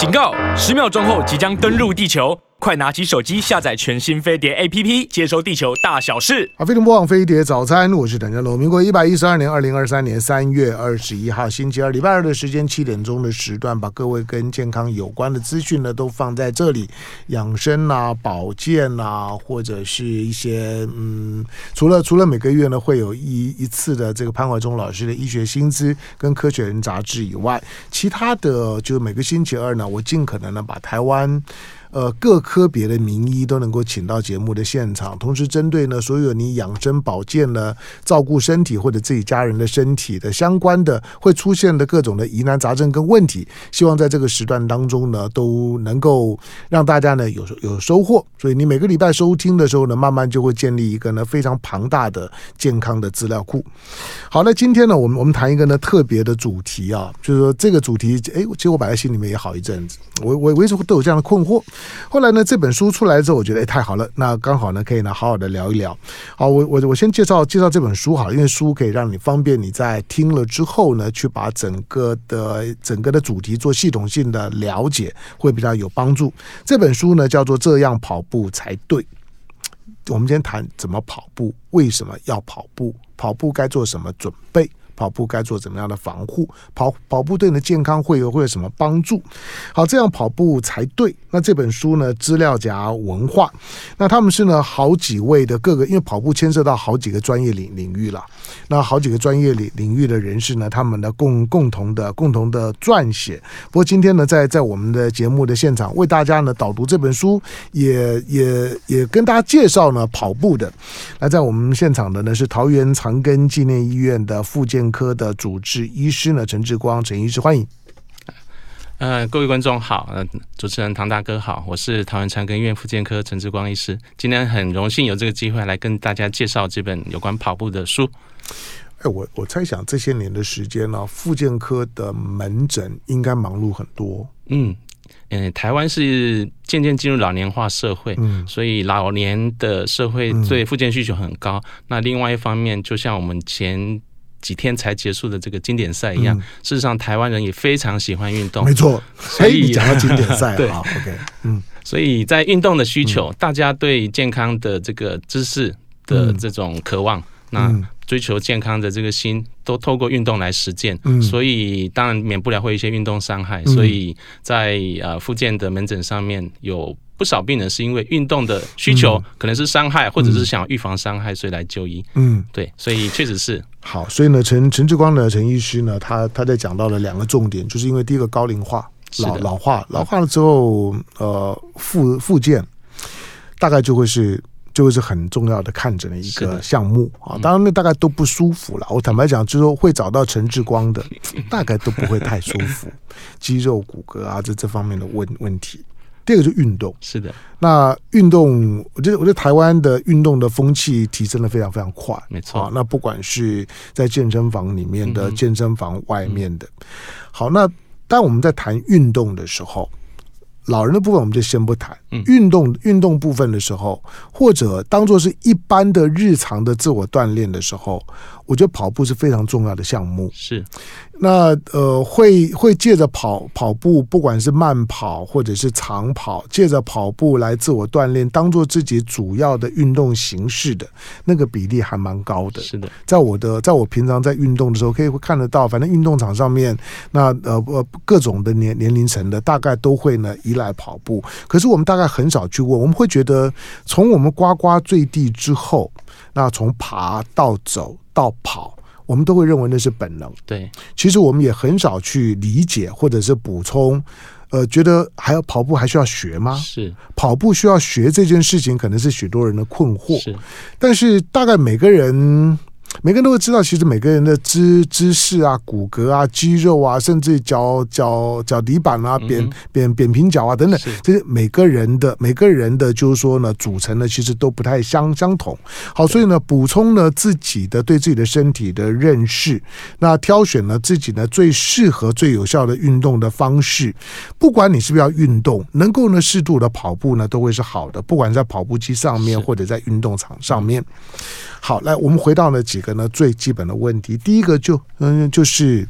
警告！十秒钟后即将登陆地球。快拿起手机下载全新飞碟 APP，接收地球大小事。好，飞碟播放飞碟早餐，我是邓家龙。民国一百一十二年二零二三年三月二十一号星期二，礼拜二的时间七点钟的时段，把各位跟健康有关的资讯呢都放在这里，养生啊、保健啊，或者是一些嗯，除了除了每个月呢会有一一次的这个潘怀忠老师的医学新知跟科学人杂志以外，其他的就是每个星期二呢，我尽可能呢把台湾。呃，各科别的名医都能够请到节目的现场，同时针对呢所有你养生保健呢、照顾身体或者自己家人的身体的相关的会出现的各种的疑难杂症跟问题，希望在这个时段当中呢都能够让大家呢有有收获。所以你每个礼拜收听的时候呢，慢慢就会建立一个呢非常庞大的健康的资料库。好，那今天呢，我们我们谈一个呢特别的主题啊，就是说这个主题，哎，其实我摆在心里面也好一阵子，我我我一直都有这样的困惑。后来呢，这本书出来之后，我觉得哎，太好了，那刚好呢，可以呢好好的聊一聊。好，我我我先介绍介绍这本书好，因为书可以让你方便你在听了之后呢，去把整个的整个的主题做系统性的了解，会比较有帮助。这本书呢叫做《这样跑步才对》。我们今天谈怎么跑步，为什么要跑步，跑步该做什么准备。跑步该做怎么样的防护？跑跑步对你的健康会有会有什么帮助？好，这样跑步才对。那这本书呢？资料夹文化，那他们是呢好几位的各个，因为跑步牵涉到好几个专业领领域了。那好几个专业领领域的人士呢，他们的共共同的共同的撰写。不过今天呢，在在我们的节目的现场为大家呢导读这本书，也也也跟大家介绍呢跑步的。那在我们现场的呢是桃园长庚纪念医院的复健科的主治医师呢，陈志光，陈医师，欢迎。呃，各位观众好，呃，主持人唐大哥好，我是桃园长庚医院复健科陈志光医师，今天很荣幸有这个机会来跟大家介绍这本有关跑步的书。哎，我我猜想这些年的时间呢，复健科的门诊应该忙碌很多。嗯嗯，呃，台湾是渐渐进入老年化社会，嗯，所以老年的社会对复健需求很高。嗯，那另外一方面，就像我们前。几天才结束的这个经典赛一样，嗯、事实上台湾人也非常喜欢运动。没错，所以讲到经典赛，对，OK，嗯，所以在运动的需求，嗯、大家对健康的这个知识的这种渴望，嗯、那追求健康的这个心，都透过运动来实践。嗯，所以当然免不了会有一些运动伤害，嗯、所以在呃复健的门诊上面有。不少病人是因为运动的需求，可能是伤害，或者是想预防伤害，所以来就医。嗯，对，所以确实是好。所以呢，陈陈志光的陈医师呢，他他在讲到了两个重点，就是因为第一个高龄化、老老化、老化了之后，呃，复复健大概就会是就会是很重要的看诊的一个项目啊。当然，那大概都不舒服了。我坦白讲，就是说会找到陈志光的，大概都不会太舒服，肌肉骨骼啊这这方面的问问题。第二个就是运动，是的。那运动，我觉得，我觉得台湾的运动的风气提升的非常非常快，没错。啊，那不管是在健身房里面的，健身房外面的，好，那当我们在谈运动的时候，老人的部分我们就先不谈。运动运动部分的时候，或者当做是一般的日常的自我锻炼的时候，我觉得跑步是非常重要的项目。是。那呃，会会借着跑跑步，不管是慢跑或者是长跑，借着跑步来自我锻炼，当做自己主要的运动形式的那个比例还蛮高的。是的，在我的在我平常在运动的时候，可以会看得到，反正运动场上面，那呃呃各种的年年龄层的大概都会呢依赖跑步。可是我们大概很少去问，我们会觉得从我们呱呱坠地之后，那从爬到走到跑。我们都会认为那是本能，对。其实我们也很少去理解或者是补充，呃，觉得还要跑步还需要学吗？是跑步需要学这件事情，可能是许多人的困惑。是，但是大概每个人。每个人都会知道，其实每个人的姿姿势啊、骨骼啊、肌肉啊，甚至脚脚脚底板啊、扁扁扁平脚啊等等，这些每个人的每个人的，就是说呢，组成呢，其实都不太相相同。好，所以呢，补充呢自己的对自己的身体的认识，那挑选呢自己呢最适合、最有效的运动的方式。不管你是不是要运动，能够呢适度的跑步呢，都会是好的。不管在跑步机上面，或者在运动场上面。好，来，我们回到了几个呢最基本的问题。第一个就嗯，就是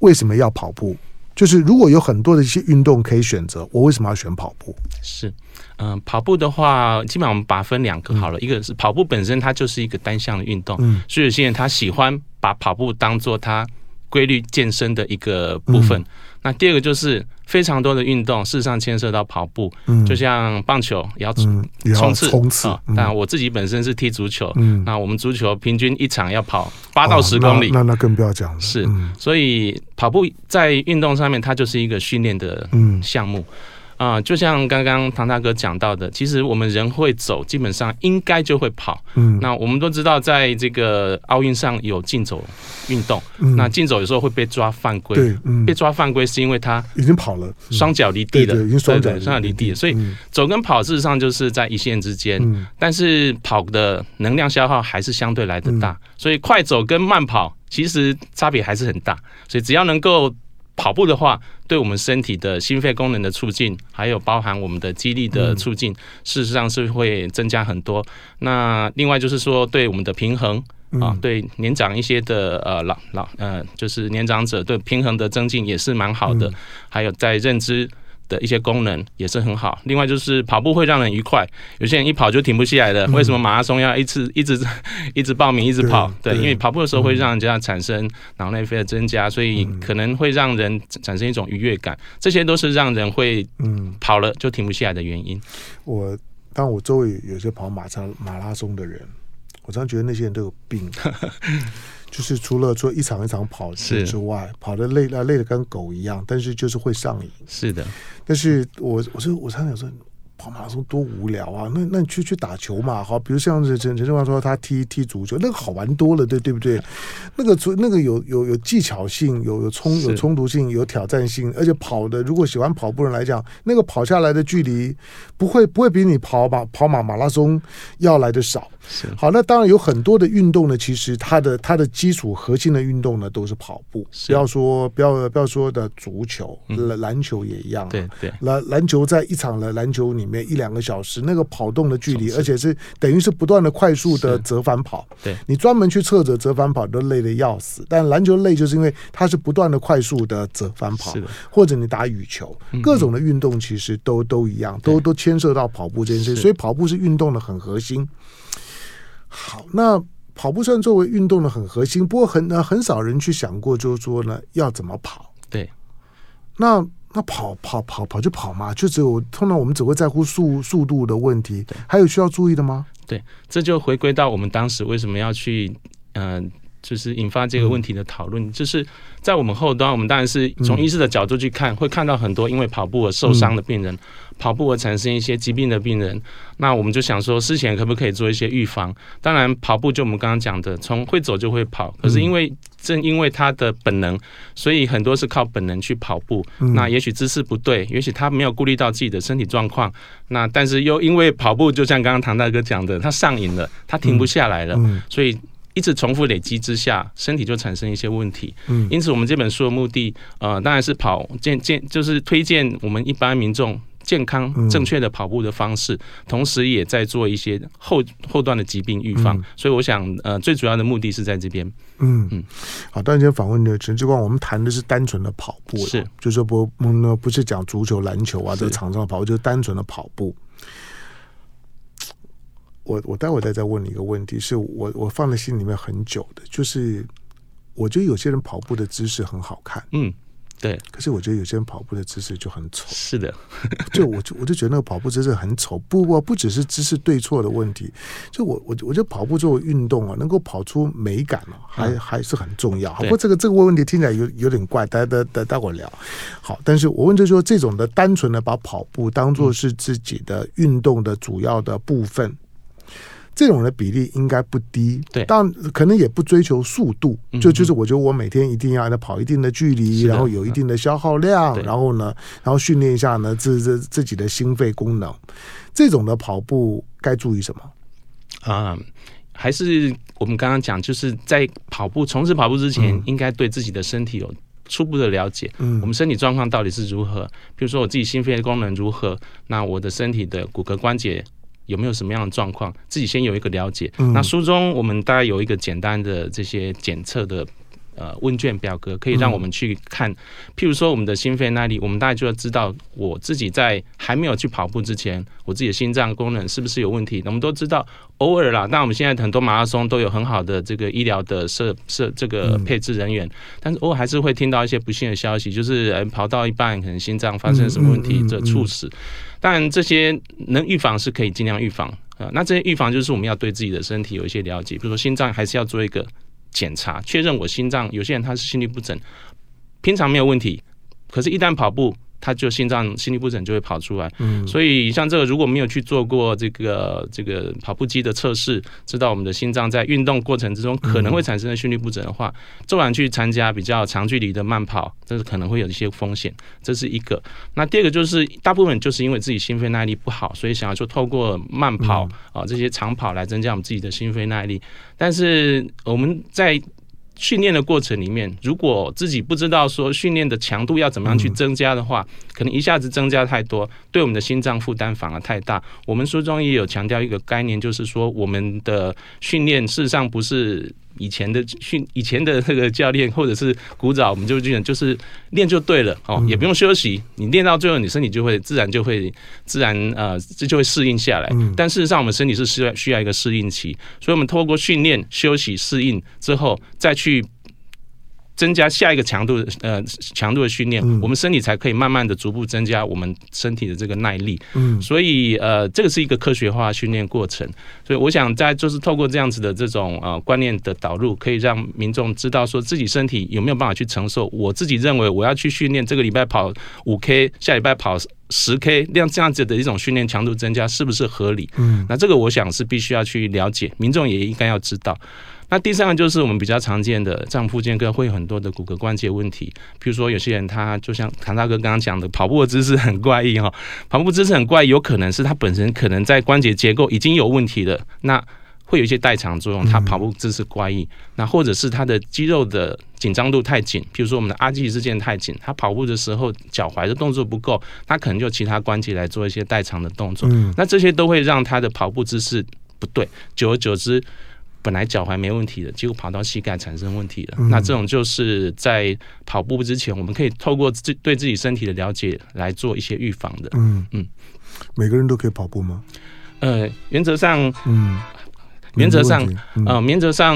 为什么要跑步？就是如果有很多的一些运动可以选择，我为什么要选跑步？是，嗯、呃，跑步的话，基本上我们把它分两个好了，嗯、一个是跑步本身，它就是一个单项的运动，嗯，所以有些人他喜欢把跑步当做他规律健身的一个部分。嗯那第二个就是非常多的运动，事实上牵涉到跑步，嗯，就像棒球也要冲刺，冲刺。但我自己本身是踢足球，嗯，那我们足球平均一场要跑八到十公里，那那更不要讲了。是，所以跑步在运动上面，它就是一个训练的项目。啊、呃，就像刚刚唐大哥讲到的，其实我们人会走，基本上应该就会跑。嗯，那我们都知道，在这个奥运上有竞走运动，嗯、那竞走有时候会被抓犯规。对，嗯、被抓犯规是因为他已经跑了，双脚离地了，已经双脚双脚离地了。所以走跟跑事实上就是在一线之间，嗯、但是跑的能量消耗还是相对来的大。嗯、所以快走跟慢跑其实差别还是很大。所以只要能够。跑步的话，对我们身体的心肺功能的促进，还有包含我们的肌力的促进，嗯、事实上是会增加很多。那另外就是说，对我们的平衡、嗯、啊，对年长一些的呃老老呃，就是年长者对平衡的增进也是蛮好的。嗯、还有在认知。的一些功能也是很好。另外就是跑步会让人愉快，有些人一跑就停不下来的。为什么马拉松要一次一直 一直报名一直跑？对，因为跑步的时候会让人家产生脑内啡的增加，所以可能会让人产生一种愉悦感。这些都是让人会嗯跑了就停不下来的原因。我当我周围有些跑马拉马拉松的人，我常觉得那些人都有病。就是除了做一场一场跑之外，跑的累啊，累的跟狗一样，但是就是会上瘾。是的，但是我我说我常常说。跑马拉松多无聊啊！那那你去去打球嘛，好，比如像陈陈志华说他踢踢足球，那个好玩多了，对对不对？那个足那个有有有技巧性，有有冲有冲突性，有挑战性，而且跑的如果喜欢跑步人来讲，那个跑下来的距离不会不会比你跑马跑马马拉松要来的少。好，那当然有很多的运动呢，其实它的它的基础核心的运动呢都是跑步。不要说不要不要说的足球，篮篮球也一样，啊。对对，篮篮球在一场的篮球里面。一两个小时，那个跑动的距离，而且是等于是不断的快速的折返跑。对，你专门去侧着折返跑都累得要死。但篮球累，就是因为它是不断的快速的折返跑。或者你打羽球，各种的运动其实都都一样，都都牵涉到跑步这件事。所以跑步是运动的很核心。好，那跑步算作为运动的很核心，不过很很少人去想过，就是说呢，要怎么跑？对，那。那跑跑跑跑就跑嘛，就只有通常我们只会在乎速速度的问题，对还有需要注意的吗？对，这就回归到我们当时为什么要去嗯。呃就是引发这个问题的讨论，嗯、就是在我们后端，我们当然是从医师的角度去看，嗯、会看到很多因为跑步而受伤的病人，嗯、跑步而产生一些疾病的病人。那我们就想说，事前可不可以做一些预防？当然，跑步就我们刚刚讲的，从会走就会跑。可是因为正因为他的本能，所以很多是靠本能去跑步。嗯、那也许姿势不对，也许他没有顾虑到自己的身体状况。那但是又因为跑步，就像刚刚唐大哥讲的，他上瘾了，他停不下来了，所以。一直重复累积之下，身体就产生一些问题。嗯，因此我们这本书的目的，呃，当然是跑健健，就是推荐我们一般民众健康正确的跑步的方式，嗯、同时也在做一些后后段的疾病预防。嗯、所以我想，呃，最主要的目的是在这边。嗯。嗯，嗯好，当然今天访问的陈志光，我们谈的是单纯的跑步，是，就是不，嗯，不是讲足球、篮球啊，是。这个场上的跑步，就是单纯的跑步。我我待会再再问你一个问题，是我我放在心里面很久的，就是我觉得有些人跑步的姿势很好看，嗯，对，可是我觉得有些人跑步的姿势就很丑，是的，就我就我就觉得那个跑步姿势很丑，不不不只是姿势对错的问题，就我我我觉得跑步作为运动啊，能够跑出美感啊，还、嗯、还是很重要。好，不过这个这个问题听起来有有点怪，待待待待会聊。好，但是我问就是说，这种的单纯的把跑步当做是自己的运动的主要的部分。这种的比例应该不低，对，但可能也不追求速度，就就是我觉得我每天一定要跑一定的距离，然后有一定的消耗量，嗯、然后呢，然后训练一下呢自自自己的心肺功能。这种的跑步该注意什么？啊、嗯，还是我们刚刚讲，就是在跑步从事跑步之前，嗯、应该对自己的身体有初步的了解。嗯，我们身体状况到底是如何？比如说我自己心肺的功能如何？那我的身体的骨骼关节。有没有什么样的状况？自己先有一个了解。嗯、那书中我们大概有一个简单的这些检测的呃问卷表格，可以让我们去看。嗯、譬如说我们的心肺耐力，我们大概就要知道我自己在还没有去跑步之前，我自己的心脏功能是不是有问题。我们都知道，偶尔啦，那我们现在很多马拉松都有很好的这个医疗的设设这个配置人员，嗯、但是偶尔还是会听到一些不幸的消息，就是呃跑到一半可能心脏发生什么问题，这猝死。但这些能预防是可以尽量预防啊。那这些预防就是我们要对自己的身体有一些了解，比如说心脏还是要做一个检查，确认我心脏。有些人他是心律不整，平常没有问题，可是一旦跑步。他就心脏心律不整就会跑出来，嗯，所以像这个如果没有去做过这个这个跑步机的测试，知道我们的心脏在运动过程之中可能会产生的心律不整的话，昨晚去参加比较长距离的慢跑，这是可能会有一些风险，这是一个。那第二个就是大部分就是因为自己心肺耐力不好，所以想要说透过慢跑啊这些长跑来增加我们自己的心肺耐力，但是我们在。训练的过程里面，如果自己不知道说训练的强度要怎么样去增加的话，可能一下子增加太多，对我们的心脏负担反而太大。我们书中也有强调一个概念，就是说我们的训练事实上不是。以前的训，以前的那个教练或者是古早，我们就这样，就是练就对了哦，也不用休息。你练到最后，你身体就会自然就会自然呃，这就会适应下来。但事实上，我们身体是需要需要一个适应期，所以我们透过训练、休息、适应之后，再去。增加下一个强度，呃，强度的训练，嗯、我们身体才可以慢慢的逐步增加我们身体的这个耐力。嗯，所以呃，这个是一个科学化训练过程。所以我想在就是透过这样子的这种呃观念的导入，可以让民众知道说自己身体有没有办法去承受。我自己认为我要去训练，这个礼拜跑五 K，下礼拜跑十 K，这样这样子的一种训练强度增加是不是合理？嗯，那这个我想是必须要去了解，民众也应该要知道。那第三个就是我们比较常见的，这样复健科会有很多的骨骼关节问题，比如说有些人他就像谭大哥刚刚讲的，跑步的姿势很怪异哈，跑步姿势很怪异，有可能是他本身可能在关节结构已经有问题了，那会有一些代偿作用，他跑步姿势怪异，那或者是他的肌肉的紧张度太紧，比如说我们的阿基里斯腱太紧，他跑步的时候脚踝的动作不够，他可能就其他关节来做一些代偿的动作，那这些都会让他的跑步姿势不对，久而久之。本来脚踝没问题的，结果跑到膝盖产生问题了。嗯、那这种就是在跑步之前，我们可以透过自对自己身体的了解来做一些预防的。嗯嗯，每个人都可以跑步吗？呃，原则上，嗯，原则上，嗯、呃，原则上，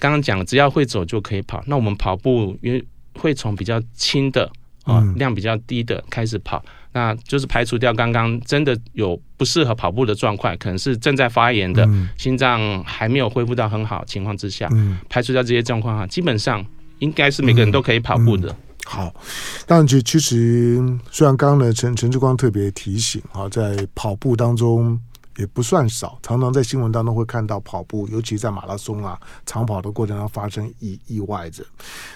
刚刚讲只要会走就可以跑。那我们跑步因为会从比较轻的啊、呃、量比较低的开始跑。那就是排除掉刚刚真的有不适合跑步的状况，可能是正在发炎的，嗯、心脏还没有恢复到很好情况之下，嗯、排除掉这些状况哈，基本上应该是每个人都可以跑步的。好，但其其实虽然刚刚呢陈陈志光特别提醒啊，在跑步当中。也不算少，常常在新闻当中会看到跑步，尤其在马拉松啊、长跑的过程中发生意意外的。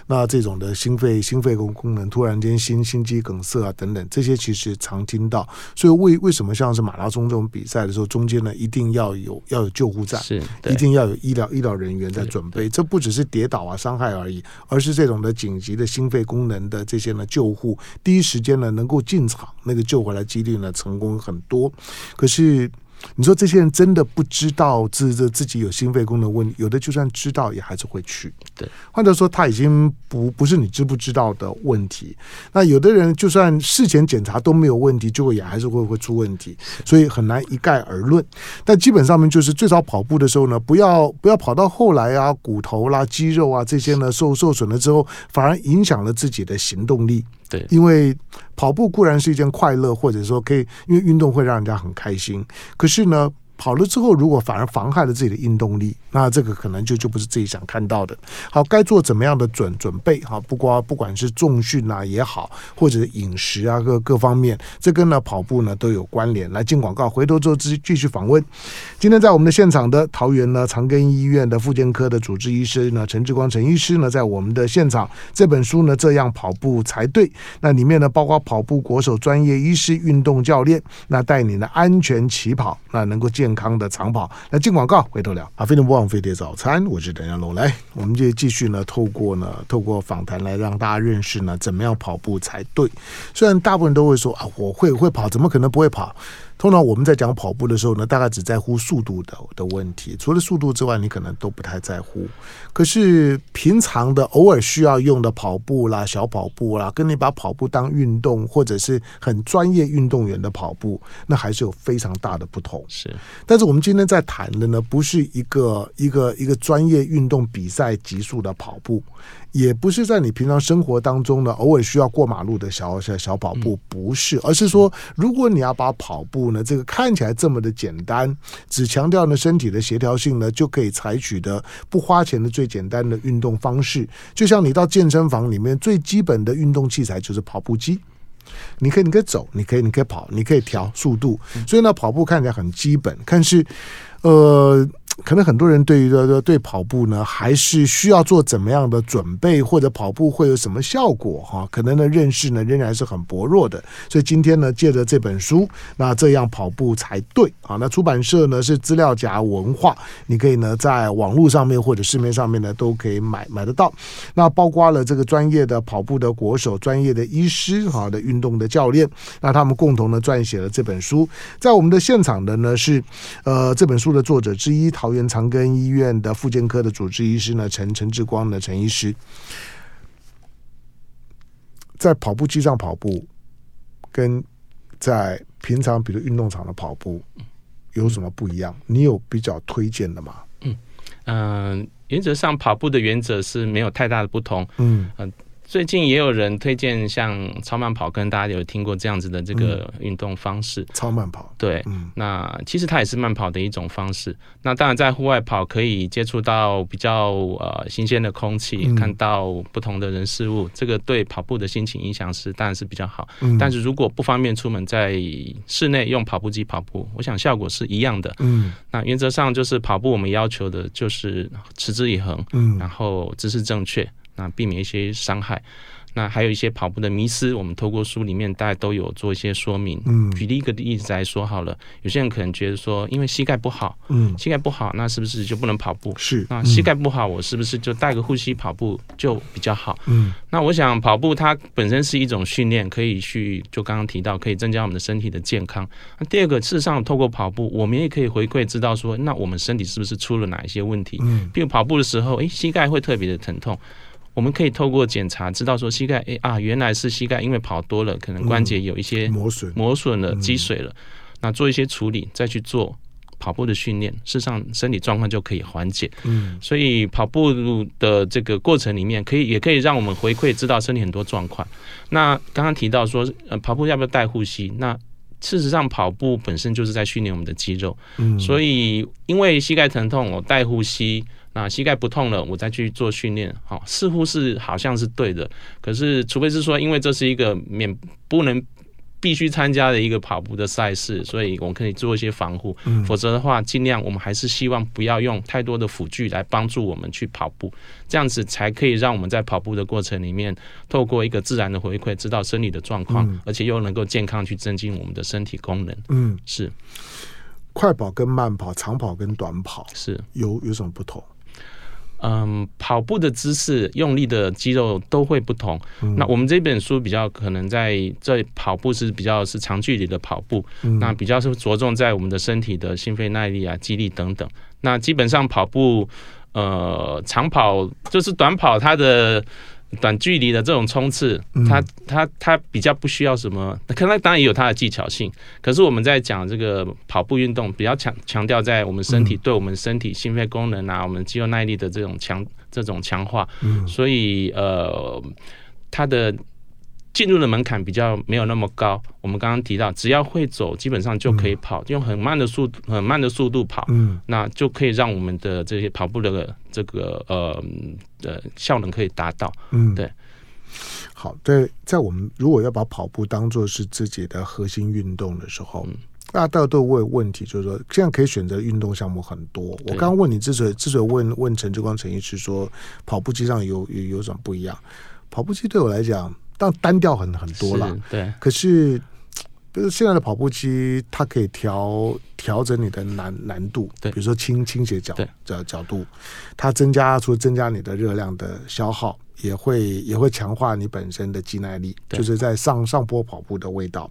那这种的心肺心肺功功能突然间心心肌梗塞啊等等，这些其实常听到。所以为为什么像是马拉松这种比赛的时候，中间呢一定要有要有救护站，是一定要有医疗医疗人员在准备。这不只是跌倒啊伤害而已，而是这种的紧急的心肺功能的这些呢救护，第一时间呢能够进场，那个救回来几率呢成功很多。可是。你说这些人真的不知道自自自己有心肺功能问题，有的就算知道也还是会去。对，或者说他已经不不是你知不知道的问题。那有的人就算事前检查都没有问题，结果也还是会会出问题，所以很难一概而论。但基本上面就是最早跑步的时候呢，不要不要跑到后来啊，骨头啦、肌肉啊这些呢受受损了之后，反而影响了自己的行动力。对，因为跑步固然是一件快乐，或者说可以，因为运动会让人家很开心。可是呢，跑了之后，如果反而妨害了自己的运动力，那这个可能就就不是自己想看到的。好，该做怎么样的准准备？哈，不光不管是重训啊也好，或者饮食啊各各方面，这跟呢跑步呢都有关联。来进广告，回头之后继继续访问。今天在我们的现场的桃园呢长庚医院的复健科的主治医师呢陈志光陈医师呢在我们的现场。这本书呢这样跑步才对。那里面呢包括跑步国手、专业医师、运动教练，那带你的安全起跑，那能够健健康的长跑。来进广告，回头聊啊，非常不枉飞碟早餐，我是陈家龙。来，我们就继续呢，透过呢，透过访谈来让大家认识呢，怎么样跑步才对。虽然大部分人都会说啊，我会会跑，怎么可能不会跑？通常我们在讲跑步的时候呢，大概只在乎速度的的问题，除了速度之外，你可能都不太在乎。可是平常的偶尔需要用的跑步啦、小跑步啦，跟你把跑步当运动或者是很专业运动员的跑步，那还是有非常大的不同。是，但是我们今天在谈的呢，不是一个一个一个专业运动比赛级数的跑步。也不是在你平常生活当中呢，偶尔需要过马路的小小小跑步，不是，而是说，如果你要把跑步呢，这个看起来这么的简单，只强调呢身体的协调性呢，就可以采取的不花钱的最简单的运动方式，就像你到健身房里面最基本的运动器材就是跑步机，你可以你可以走，你可以你可以跑，你可以调速度，所以呢，跑步看起来很基本，但是，呃。可能很多人对于的对跑步呢，还是需要做怎么样的准备，或者跑步会有什么效果哈？可能呢认识呢仍然是很薄弱的。所以今天呢，借着这本书，那这样跑步才对啊。那出版社呢是资料夹文化，你可以呢在网络上面或者市面上面呢都可以买买得到。那包括了这个专业的跑步的国手、专业的医师哈的运动的教练，那他们共同的撰写了这本书。在我们的现场的呢是呃这本书的作者之一。桃园长庚医院的复健科的主治医师呢，陈陈志光的陈医师，在跑步机上跑步，跟在平常比如运动场的跑步有什么不一样？你有比较推荐的吗？嗯嗯、呃，原则上跑步的原则是没有太大的不同。嗯嗯。呃最近也有人推荐像超慢跑，跟大家有听过这样子的这个运动方式。嗯、超慢跑，对，嗯、那其实它也是慢跑的一种方式。那当然在户外跑可以接触到比较呃新鲜的空气，嗯、看到不同的人事物，这个对跑步的心情影响是当然是比较好。嗯、但是如果不方便出门，在室内用跑步机跑步，我想效果是一样的。嗯，那原则上就是跑步，我们要求的就是持之以恒，嗯，然后姿势正确。那避免一些伤害，那还有一些跑步的迷思，我们透过书里面大家都有做一些说明。嗯，举例一个例子来说好了，有些人可能觉得说，因为膝盖不好，嗯，膝盖不好，那是不是就不能跑步？是，那膝盖不好，我是不是就带个护膝跑步就比较好？嗯，那我想跑步它本身是一种训练，可以去就刚刚提到可以增加我们的身体的健康。那第二个，事实上透过跑步，我们也可以回馈知道说，那我们身体是不是出了哪一些问题？嗯，比如跑步的时候，诶，膝盖会特别的疼痛。我们可以透过检查知道说膝盖，哎啊，原来是膝盖因为跑多了，可能关节有一些磨损、磨损了、积水了。那做一些处理，再去做跑步的训练，事实上身体状况就可以缓解。嗯，所以跑步的这个过程里面，可以也可以让我们回馈知道身体很多状况。那刚刚提到说，呃，跑步要不要带护膝？那事实上跑步本身就是在训练我们的肌肉。嗯，所以因为膝盖疼痛，我带护膝。那膝盖不痛了，我再去做训练，好，似乎是好像是对的。可是，除非是说，因为这是一个免不能必须参加的一个跑步的赛事，所以我们可以做一些防护。嗯，否则的话，尽量我们还是希望不要用太多的辅具来帮助我们去跑步，这样子才可以让我们在跑步的过程里面，透过一个自然的回馈，知道身体的状况，嗯，而且又能够健康去增进我们的身体功能。嗯，是。快跑跟慢跑，长跑跟短跑是有有什么不同？嗯，跑步的姿势、用力的肌肉都会不同。嗯、那我们这本书比较可能在这跑步是比较是长距离的跑步，嗯、那比较是着重在我们的身体的心肺耐力啊、肌力等等。那基本上跑步，呃，长跑就是短跑，它的。短距离的这种冲刺，它它它比较不需要什么，可能当然也有它的技巧性。可是我们在讲这个跑步运动，比较强强调在我们身体对我们身体心肺功能啊，我们肌肉耐力的这种强这种强化。所以呃，它的。进入的门槛比较没有那么高。我们刚刚提到，只要会走，基本上就可以跑，用很慢的速度、很慢的速度跑，嗯，那就可以让我们的这些跑步的这个呃的效能可以达到。嗯，对。好，在在我们如果要把跑步当做是自己的核心运动的时候，嗯、大家都都问问题，就是说，现在可以选择运动项目很多。我刚刚问你之所以之所以问问陈志光陈医师说，跑步机上有有有什么不一样？跑步机对我来讲。但单调很很多了，对。可是，就是现在的跑步机，它可以调调整你的难难度，对。比如说倾倾斜角角角度，它增加除了增加你的热量的消耗，也会也会强化你本身的肌耐力，就是在上上坡跑步的味道。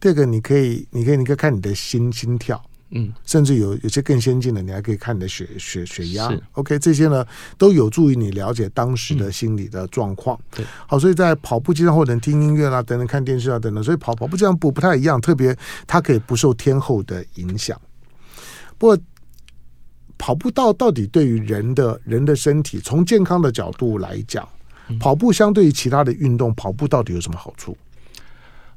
这个你可以，你可以，你可以看你的心心跳。嗯，甚至有有些更先进的，你还可以看你的血血血压。OK，这些呢都有助于你了解当时的心理的状况。嗯、对，好，所以在跑步机上或者听音乐啦，等等看电视啊等等，所以跑跑步这样不不太一样，特别它可以不受天候的影响。不过跑步到到底对于人的人的身体，从健康的角度来讲，跑步相对于其他的运动，跑步到底有什么好处？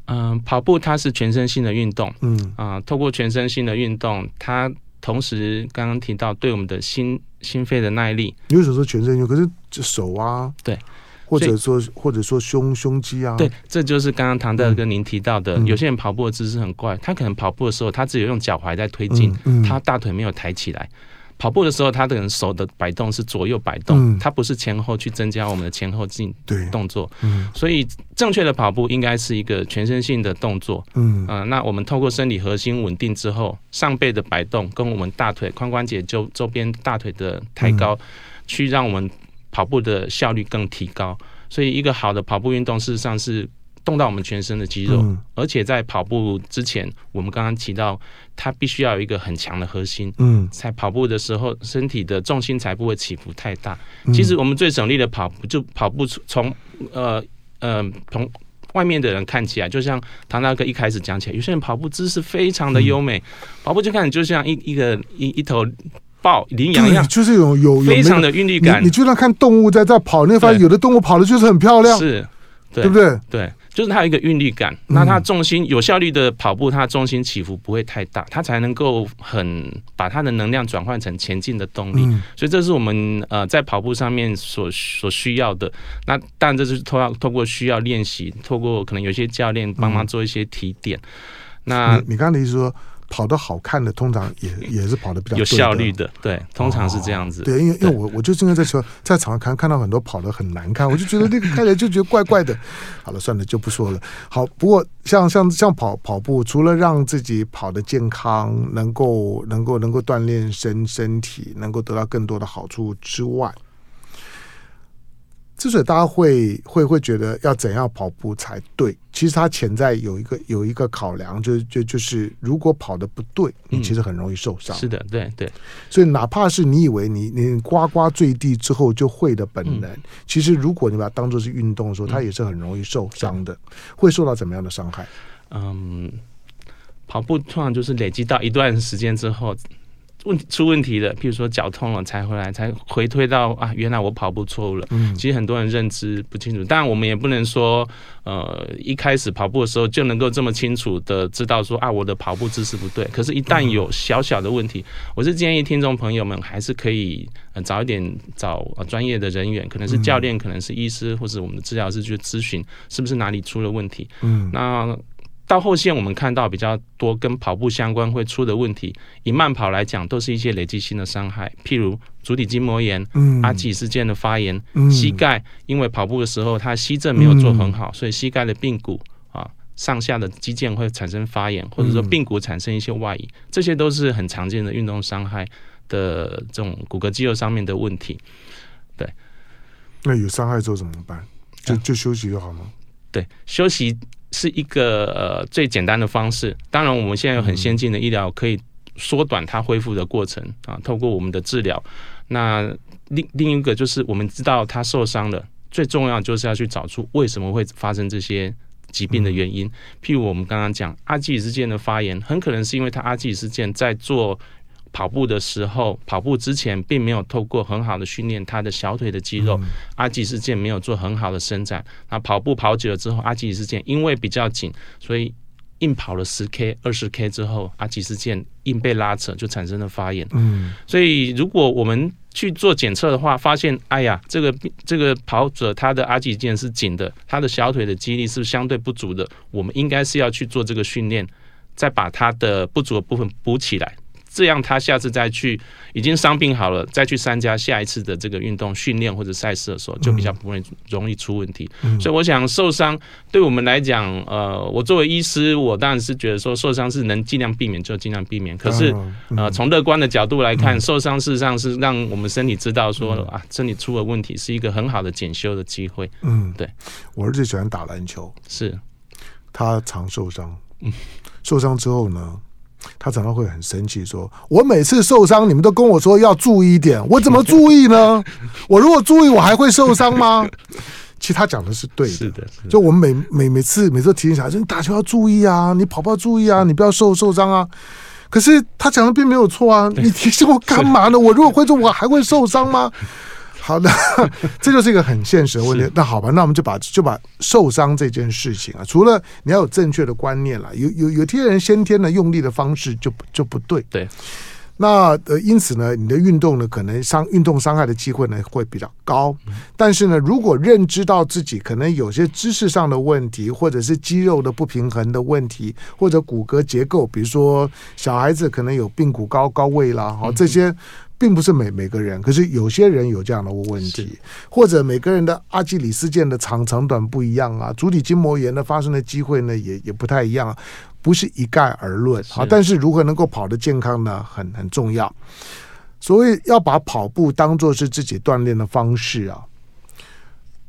嗯、呃，跑步它是全身性的运动，嗯。啊、呃，透过全身性的运动，它同时刚刚提到对我们的心心肺的耐力，你为什么说全身运动？可是这手啊，对，或者说或者说胸胸肌啊，对，这就是刚刚唐大哥您提到的，嗯、有些人跑步的姿势很怪，他可能跑步的时候，他只有用脚踝在推进，嗯嗯、他大腿没有抬起来。跑步的时候，他的人手的摆动是左右摆动，嗯、他不是前后去增加我们的前后进动作。嗯、所以正确的跑步应该是一个全身性的动作。嗯、呃，那我们透过生理核心稳定之后，上背的摆动跟我们大腿髋关节周周边大腿的抬高，嗯、去让我们跑步的效率更提高。所以，一个好的跑步运动事实上是。动到我们全身的肌肉，嗯、而且在跑步之前，我们刚刚提到，它必须要有一个很强的核心，嗯，在跑步的时候，身体的重心才不会起伏太大。嗯、其实我们最省力的跑步，就跑步从呃呃从外面的人看起来，就像唐大哥一开始讲起来，有些人跑步姿势非常的优美，嗯、跑步就看就像一一个一一头豹羚羊一样，就是有有，有非常的韵律感。你，你就算看动物在在跑，你会发现有的动物跑的就是很漂亮，是。对，对不对？对，就是它有一个韵律感，那它重心有效率的跑步，它重心起伏不会太大，它才能够很把它的能量转换成前进的动力。嗯、所以这是我们呃在跑步上面所所需要的。那当然这是通通过需要练习，透过可能有些教练帮忙做一些提点。嗯、那你你刚才的意思说？跑得好看的，通常也 也是跑得比较有效率的，对，通常是这样子。哦、对，因为因为我我就经常在车在场上看看到很多跑得很难看，我就觉得 那个看起来就觉得怪怪的。好了，算了，就不说了。好，不过像像像跑跑步，除了让自己跑得健康，能够能够能够锻炼身身体，能够得到更多的好处之外。之所以大家会会会觉得要怎样跑步才对，其实它潜在有一个有一个考量，就就就是如果跑的不对，你其实很容易受伤。嗯、是的，对对。所以哪怕是你以为你你呱呱坠地之后就会的本能，嗯、其实如果你把它当做是运动的时候，它也是很容易受伤的。嗯、会受到怎么样的伤害？嗯，跑步通常就是累积到一段时间之后。问题出问题了，譬如说脚痛了才回来，才回推到啊，原来我跑步错误了。嗯，其实很多人认知不清楚，当然我们也不能说，呃，一开始跑步的时候就能够这么清楚的知道说啊，我的跑步姿势不对。可是，一旦有小小的问题，我是建议听众朋友们还是可以呃早一点找专业的人员，可能是教练，可能是医师，或者我们的治疗师去咨询，是不是哪里出了问题。嗯，那。到后线，我们看到比较多跟跑步相关会出的问题。以慢跑来讲，都是一些累积性的伤害，譬如足底筋膜炎、嗯、阿基里斯腱的发炎、嗯、膝盖，因为跑步的时候它膝正没有做很好，嗯、所以膝盖的髌骨啊上下的肌腱会产生发炎，或者说髌骨产生一些外移，这些都是很常见的运动伤害的这种骨骼肌肉上面的问题。对，那有伤害之后怎么办？就就休息就好吗？对，休息。是一个呃最简单的方式。当然，我们现在有很先进的医疗，可以缩短它恢复的过程啊。透过我们的治疗，那另另一个就是我们知道他受伤了，最重要就是要去找出为什么会发生这些疾病的原因。譬如我们刚刚讲阿基里斯腱的发炎，很可能是因为他阿基里斯腱在做。跑步的时候，跑步之前并没有透过很好的训练他的小腿的肌肉，嗯、阿基里斯腱没有做很好的伸展。那跑步跑久了之后，阿基里斯腱因为比较紧，所以硬跑了十 K、二十 K 之后，阿基里斯腱硬被拉扯，就产生了发炎。嗯，所以如果我们去做检测的话，发现哎呀，这个这个跑者他的阿基腱是紧的，他的小腿的肌力是相对不足的，我们应该是要去做这个训练，再把他的不足的部分补起来。这样他下次再去已经伤病好了，再去参加下一次的这个运动训练或者赛事的时候，就比较不会容易出问题。嗯、所以我想受伤对我们来讲，呃，我作为医师，我当然是觉得说受伤是能尽量避免就尽量避免。可是，呃，从乐观的角度来看，受伤事实上是让我们身体知道说啊，身体出了问题，是一个很好的检修的机会。嗯，对。我儿子喜欢打篮球，是。他常受伤，嗯受伤之后呢，他常常会很生气，说：“我每次受伤，你们都跟我说要注意一点，我怎么注意呢？我如果注意，我还会受伤吗？” 其实他讲的是对的，是的，是的，就我们每每每次每次提醒小孩说：“你打球要注意啊，你跑步要注意啊，你不要受受伤啊。”可是他讲的并没有错啊，你提醒我干嘛呢？我如果会做，我还会受伤吗？好的，这就是一个很现实的问题。那好吧，那我们就把就把受伤这件事情啊，除了你要有正确的观念了，有有有些人先天的用力的方式就就不对。对。那呃，因此呢，你的运动呢，可能伤运动伤害的机会呢会比较高。但是呢，如果认知到自己可能有些姿势上的问题，或者是肌肉的不平衡的问题，或者骨骼结构，比如说小孩子可能有髌骨高高位啦，好这些。并不是每每个人，可是有些人有这样的问题，或者每个人的阿基里斯腱的长长短不一样啊，足底筋膜炎的发生的机会呢也也不太一样，不是一概而论啊。但是如何能够跑得健康呢，很很重要。所以要把跑步当做是自己锻炼的方式啊，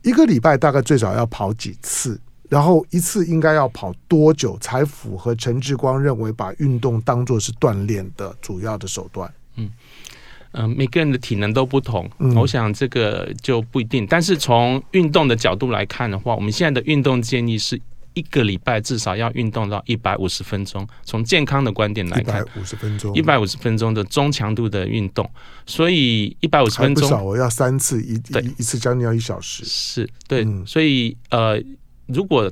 一个礼拜大概最少要跑几次，然后一次应该要跑多久才符合陈志光认为把运动当做是锻炼的主要的手段？嗯。嗯、呃，每个人的体能都不同，我想这个就不一定。但是从运动的角度来看的话，我们现在的运动建议是一个礼拜至少要运动到一百五十分钟。从健康的观点来看，一百五十分钟，一百五十分钟的中强度的运动。所以一百五十分钟，不少，我要三次，一对一次将近要一小时。是对，嗯、所以呃，如果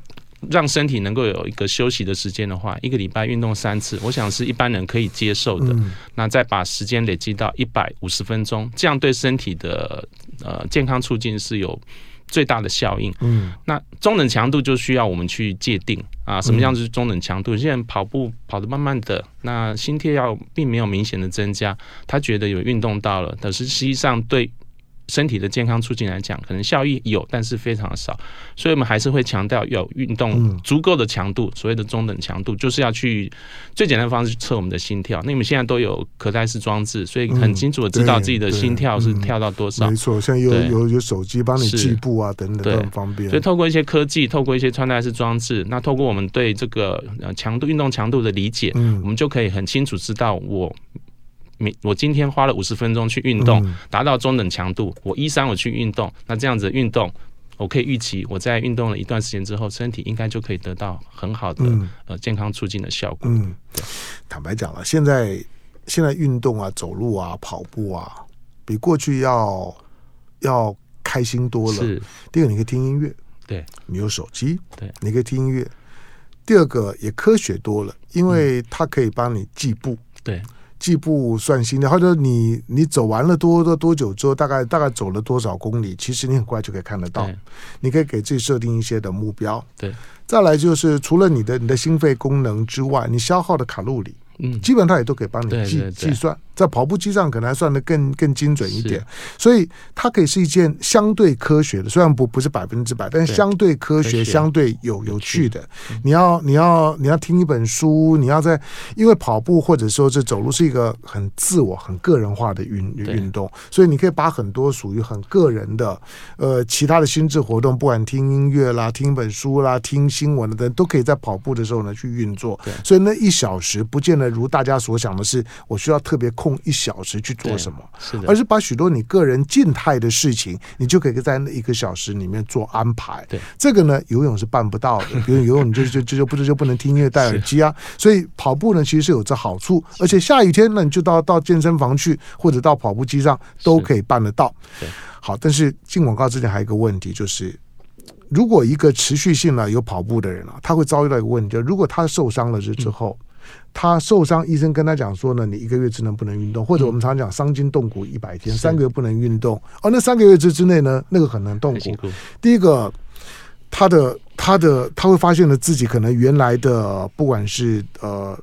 让身体能够有一个休息的时间的话，一个礼拜运动三次，我想是一般人可以接受的。嗯、那再把时间累积到一百五十分钟，这样对身体的呃健康促进是有最大的效应。嗯，那中等强度就需要我们去界定啊，什么样是中等强度？现在跑步跑得慢慢的，那心跳要并没有明显的增加，他觉得有运动到了，但是实际上对。身体的健康促进来讲，可能效益有，但是非常少，所以我们还是会强调有运动足够的强度，所谓的中等强度，就是要去最简单的方式去测我们的心跳。那你们现在都有可带式装置，所以很清楚的知道自己的心跳是跳到多少。没错，像有有有手机帮你计步啊，等等都很方便。所以透过一些科技，透过一些穿戴式装置，那透过我们对这个呃强度运动强度的理解，我们就可以很清楚知道我。我今天花了五十分钟去运动，达到中等强度。我一三我去运动，那这样子运动，我可以预期我在运动了一段时间之后，身体应该就可以得到很好的呃健康促进的效果。嗯，坦白讲了，现在现在运动啊，走路啊，跑步啊，比过去要要开心多了。是，第二个你可以听音乐，对，你有手机，对，你可以听音乐。第二个也科学多了，因为它可以帮你计步，对。计步算心的，或者你你走完了多多多久之后，大概大概走了多少公里，其实你很快就可以看得到。你可以给自己设定一些的目标。对，再来就是除了你的你的心肺功能之外，你消耗的卡路里，嗯，基本上也都可以帮你计计算。在跑步机上可能还算得更更精准一点，所以它可以是一件相对科学的，虽然不不是百分之百，但是相对科学、相对有有趣。的。你要你要你要听一本书，你要在因为跑步或者说这走路是一个很自我、很个人化的运运动，所以你可以把很多属于很个人的呃其他的心智活动，不管听音乐啦、听一本书啦、听新闻的等，都可以在跑步的时候呢去运作。所以那一小时不见得如大家所想的是，我需要特别。空一小时去做什么？是的，而是把许多你个人静态的事情，你就可以在那一个小时里面做安排。对，这个呢，游泳是办不到的。比如游泳，你就就就就不就不能听音乐、戴耳机啊。所以跑步呢，其实是有这好处。而且下雨天，呢你就到到健身房去，或者到跑步机上都可以办得到。对，好。但是进广告之前还有一个问题，就是如果一个持续性呢有跑步的人啊，他会遭遇到一个问题，就是如果他受伤了之之后。嗯他受伤，医生跟他讲说呢，你一个月之内不能运动，或者我们常讲伤筋动骨一百天，三个月不能运动。哦，那三个月之之内呢，那个很难动骨。第一个，他的他的他会发现了自己可能原来的不管是呃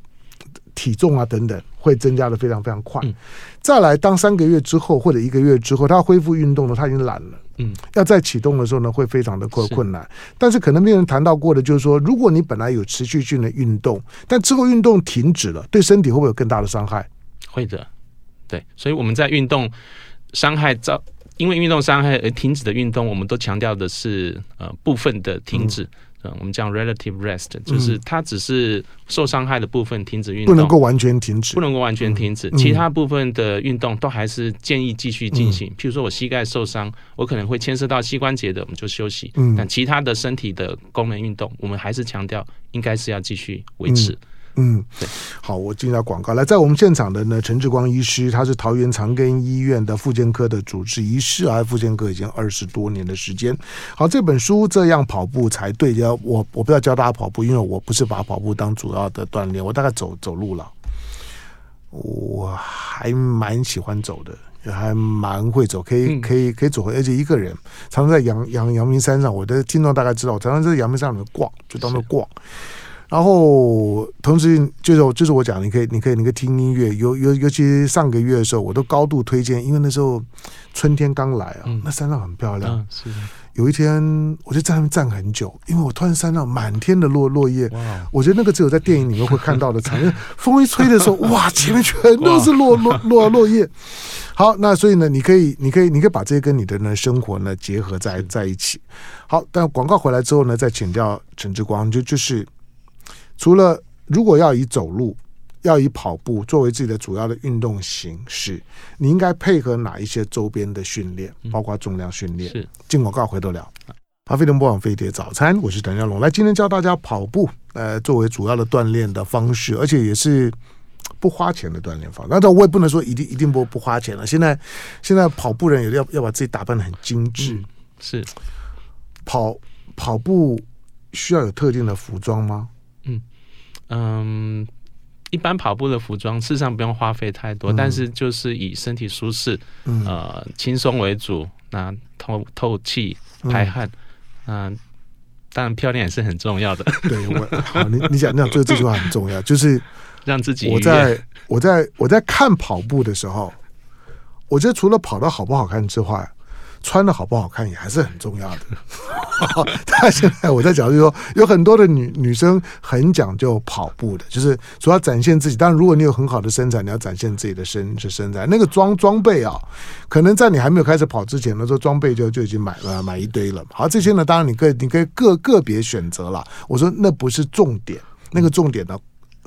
体重啊等等，会增加的非常非常快。再来，当三个月之后或者一个月之后，他恢复运动了，他已经懒了。嗯，要再启动的时候呢，会非常的困困难。但是可能没有人谈到过的，就是说，如果你本来有持续性的运动，但之后运动停止了，对身体会不会有更大的伤害？会的，对。所以我们在运动伤害造因为运动伤害而停止的运动，我们都强调的是呃部分的停止。嗯嗯，我们讲 relative rest，就是它只是受伤害的部分停止运动，不能够完全停止，不能够完全停止，嗯、其他部分的运动都还是建议继续进行。嗯、譬如说我膝盖受伤，我可能会牵涉到膝关节的，我们就休息。嗯，但其他的身体的功能运动，我们还是强调应该是要继续维持。嗯嗯，对，好，我进下广告来，在我们现场的呢，陈志光医师，他是桃园长庚医院的复健科的主治医师啊，复健科已经二十多年的时间。好，这本书这样跑步才对，要我我不要教大家跑步，因为我不是把跑步当主要的锻炼，我大概走走路了，我还蛮喜欢走的，也还蛮会走，可以可以可以走回，而且一个人，常常在阳阳阳明山上，我的听众大概知道，我常常在阳明山上面逛，就当那逛。然后，同时就是就是我讲，你可以，你可以，你可以听音乐。尤尤尤其上个月的时候，我都高度推荐，因为那时候春天刚来啊，嗯、那山上很漂亮。嗯、是的。有一天，我就在那边站很久，因为我突然山上满天的落落叶。我觉得那个只有在电影里面会看到的场面。风一吹的时候，哇，前面全都是落落落落叶。好，那所以呢，你可以，你可以，你可以把这些跟你的呢生活呢结合在在一起。好，但广告回来之后呢，再请教陈志光，就就是。除了如果要以走路、要以跑步作为自己的主要的运动形式，你应该配合哪一些周边的训练，包括重量训练？是进广告回头聊。阿飞龙不枉飞碟早餐，我是邓家龙。来，今天教大家跑步，呃，作为主要的锻炼的方式，而且也是不花钱的锻炼方式。那但我也不能说一定一定不不花钱了。现在现在跑步人也要要把自己打扮的很精致。嗯、是跑跑步需要有特定的服装吗？嗯。嗯，一般跑步的服装事实上不用花费太多，嗯、但是就是以身体舒适、嗯、呃轻松为主。那透透气、排汗，嗯、呃，当然漂亮也是很重要的。对，我好，你你讲，你想这这句话很重要，就是 让自己。我在我在我在看跑步的时候，我觉得除了跑得好不好看之外。穿的好不好看也还是很重要的。但现在我在讲，就是说有很多的女女生很讲究跑步的，就是主要展现自己。当然，如果你有很好的身材，你要展现自己的身身材。那个装装备啊，可能在你还没有开始跑之前呢，说装备就就已经买了买一堆了。好，这些呢，当然你可以你可以个个别选择了。我说那不是重点，那个重点呢，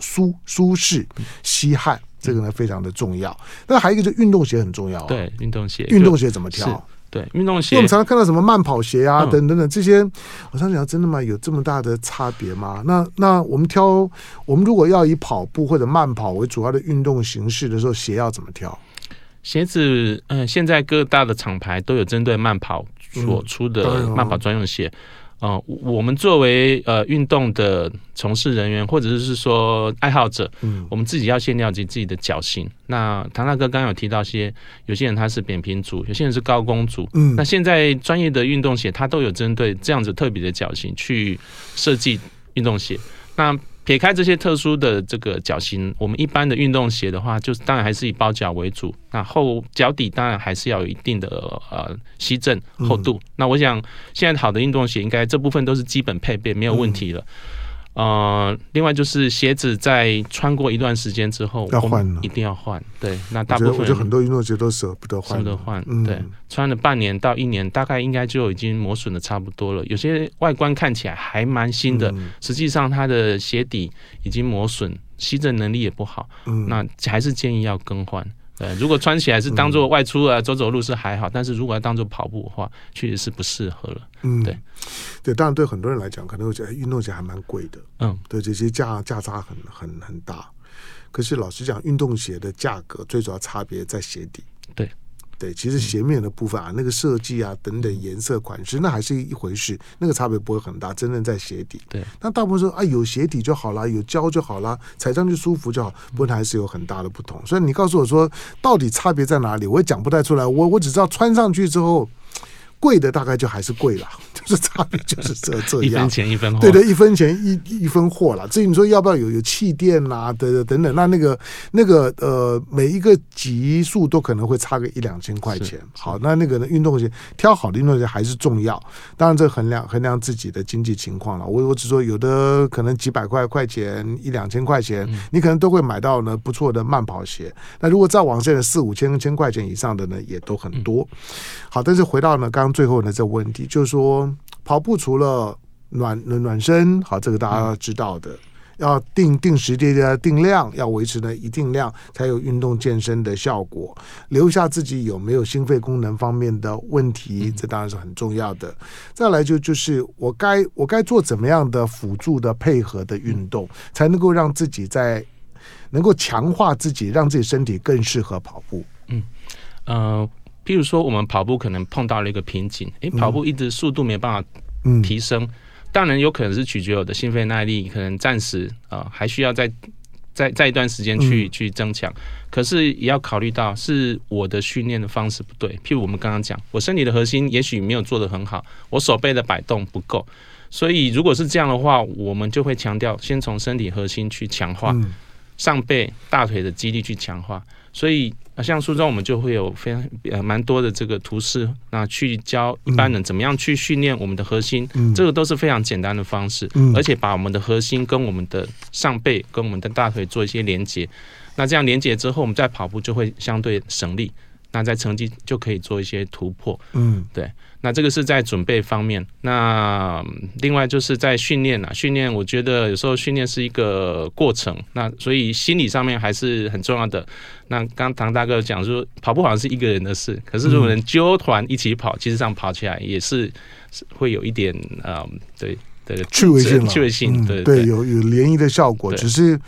舒舒适、吸汗，这个呢非常的重要。那还有一个，就运动鞋很重要啊。对，运动鞋，运动鞋怎么挑？对，运动鞋，我们常常看到什么慢跑鞋啊，等等等这些，我想想，真的吗？有这么大的差别吗？那那我们挑，我们如果要以跑步或者慢跑为主要的运动形式的时候，鞋要怎么挑？鞋子，嗯，现在各大的厂牌都有针对慢跑所出的慢跑专用鞋。哦、呃，我们作为呃运动的从事人员，或者是说爱好者，嗯，我们自己要先了解自己的脚型。那唐大哥刚刚有提到些，有些人他是扁平足，有些人是高弓足，嗯，那现在专业的运动鞋，它都有针对这样子特别的脚型去设计运动鞋。那撇开这些特殊的这个脚型，我们一般的运动鞋的话，就是当然还是以包脚为主。那后脚底当然还是要有一定的呃吸震厚度。嗯、那我想现在好的运动鞋应该这部分都是基本配备，没有问题了。嗯呃，另外就是鞋子在穿过一段时间之后，要换了，一定要换。对，那大部分我觉得很多运动鞋都舍不得换，舍不得换。嗯、对，穿了半年到一年，大概应该就已经磨损的差不多了。有些外观看起来还蛮新的，嗯、实际上它的鞋底已经磨损，吸震能力也不好。嗯，那还是建议要更换。对，如果穿起来是当做外出啊，走走路是还好，但是如果要当做跑步的话，确实是不适合了。嗯，对，对，当然对很多人来讲，可能会觉得运动鞋还蛮贵的。嗯，对，这些价价差很很很大。可是老实讲，运动鞋的价格最主要差别在鞋底。对。对，其实鞋面的部分啊，那个设计啊，等等颜色款式，那还是一回事，那个差别不会很大。真正在鞋底，对，那大部分说啊，有鞋底就好了，有胶就好了，踩上去舒服就好，不过还是有很大的不同。所以你告诉我说，到底差别在哪里？我也讲不太出来。我我只知道穿上去之后。贵的大概就还是贵了，就是差别就是这这样，一分钱一分货，对对，一分钱一一分货了。至于你说要不要有有气垫啊，等等等等，那那个那个呃，每一个级数都可能会差个一两千块钱。好，那那个呢，运动鞋挑好的运动鞋还是重要，当然这衡量衡量自己的经济情况了。我我只说有的可能几百块块钱一两千块钱，你可能都会买到呢不错的慢跑鞋。那如果再往下四五千千块钱以上的呢，也都很多。好，但是回到呢刚。最后呢，这问题就是说，跑步除了暖暖暖身，好，这个大家要知道的。要定定时定的定量，要维持呢一定量，才有运动健身的效果。留下自己有没有心肺功能方面的问题，这当然是很重要的。再来就就是我该我该做怎么样的辅助的配合的运动，才能够让自己在能够强化自己，让自己身体更适合跑步。嗯，呃，譬如说我们跑步可能碰到了一个瓶颈，诶，跑步一直速度没办法提升。嗯当然有可能是取决我的心肺耐力，可能暂时啊、呃、还需要再再再一段时间去去增强。可是也要考虑到是我的训练的方式不对。譬如我们刚刚讲，我身体的核心也许没有做得很好，我手背的摆动不够。所以如果是这样的话，我们就会强调先从身体核心去强化，上背大腿的肌力去强化。所以。像书中我们就会有非常呃蛮多的这个图示，那去教一般人怎么样去训练我们的核心，嗯、这个都是非常简单的方式，嗯、而且把我们的核心跟我们的上背跟我们的大腿做一些连接，那这样连接之后，我们在跑步就会相对省力，那在成绩就可以做一些突破，嗯，对。那这个是在准备方面，那另外就是在训练啊，训练我觉得有时候训练是一个过程，那所以心理上面还是很重要的。那刚唐大哥讲说，跑步好像是一个人的事，可是如果能揪团一起跑，其实上跑起来也是会有一点啊、嗯，对对趣味性，趣味性，对对，有有涟漪的效果，只是。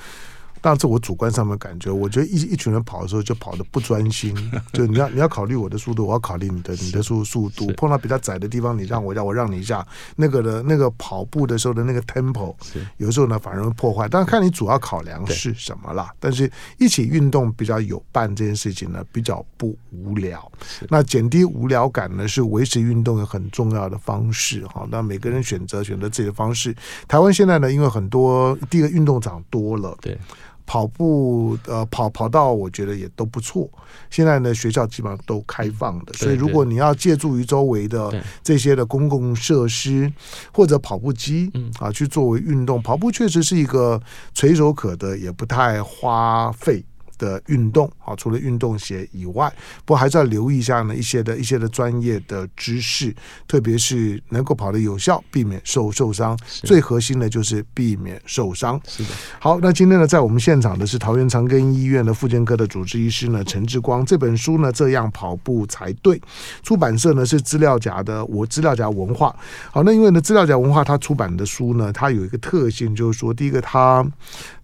但是我主观上面感觉，我觉得一一群人跑的时候就跑得不专心，就你要你要考虑我的速度，我要考虑你的你的速速度。碰到比较窄的地方，你让我让我让你一下，那个的那个跑步的时候的那个 tempo，有时候呢反而会破坏。但是看你主要考量是什么啦。但是一起运动比较有伴这件事情呢，比较不无聊。那减低无聊感呢，是维持运动的很重要的方式。哈，那每个人选择选择自己的方式。台湾现在呢，因为很多第一个运动场多了，对。跑步呃跑跑道我觉得也都不错。现在呢，学校基本上都开放的，所以如果你要借助于周围的这些的公共设施或者跑步机啊，去作为运动，跑步确实是一个垂手可得，也不太花费。的运动啊，除了运动鞋以外，不过还是要留意一下呢一些的一些的专业的知识，特别是能够跑得有效，避免受受伤。最核心的就是避免受伤。是的。好，那今天呢，在我们现场的是桃园长庚医院的复健科的主治医师呢陈志光。这本书呢，这样跑步才对。出版社呢是资料夹的，我资料夹文化。好，那因为呢资料夹文化它出版的书呢，它有一个特性，就是说，第一个它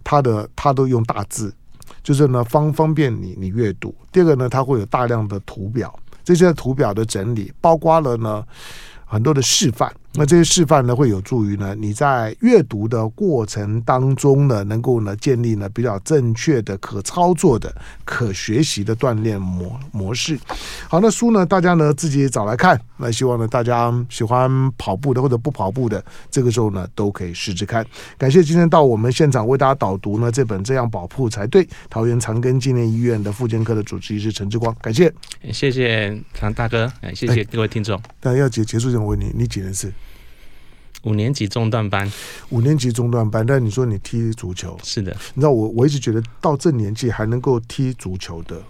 它的它都用大字。就是呢，方方便你你阅读。第二个呢，它会有大量的图表，这些图表的整理，包括了呢很多的示范。那这些示范呢，会有助于呢你在阅读的过程当中呢，能够呢建立呢比较正确的、可操作的、可学习的锻炼模模式。好，那书呢，大家呢自己找来看。那希望呢大家喜欢跑步的或者不跑步的，这个时候呢都可以试试看。感谢今天到我们现场为大家导读呢这本《这样跑步才对》，桃园长庚纪念医院的复健科的主治医师陈志光，感谢，谢谢常大哥，谢谢各位听众。但要结结束前，我问你，你几年次？五年级中段班，五年级中段班。但你说你踢足球，是的。你知道我我一直觉得到这年纪还能够踢足球的，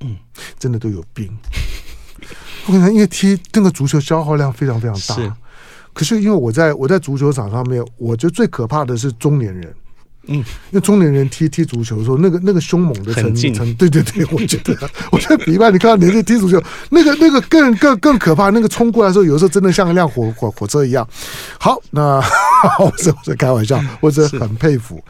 嗯，真的都有病。我可能因为踢那个足球消耗量非常非常大，是。可是因为我在我在足球场上面，我觉得最可怕的是中年人。嗯，因为中年人踢踢足球的时候，那个那个凶猛的程度，对对对，我觉得，我觉得比一般你看到年轻踢足球，那个那个更更更可怕，那个冲过来的时候，有时候真的像一辆火火火车一样。好，那 我是我是开玩笑，我是很佩服。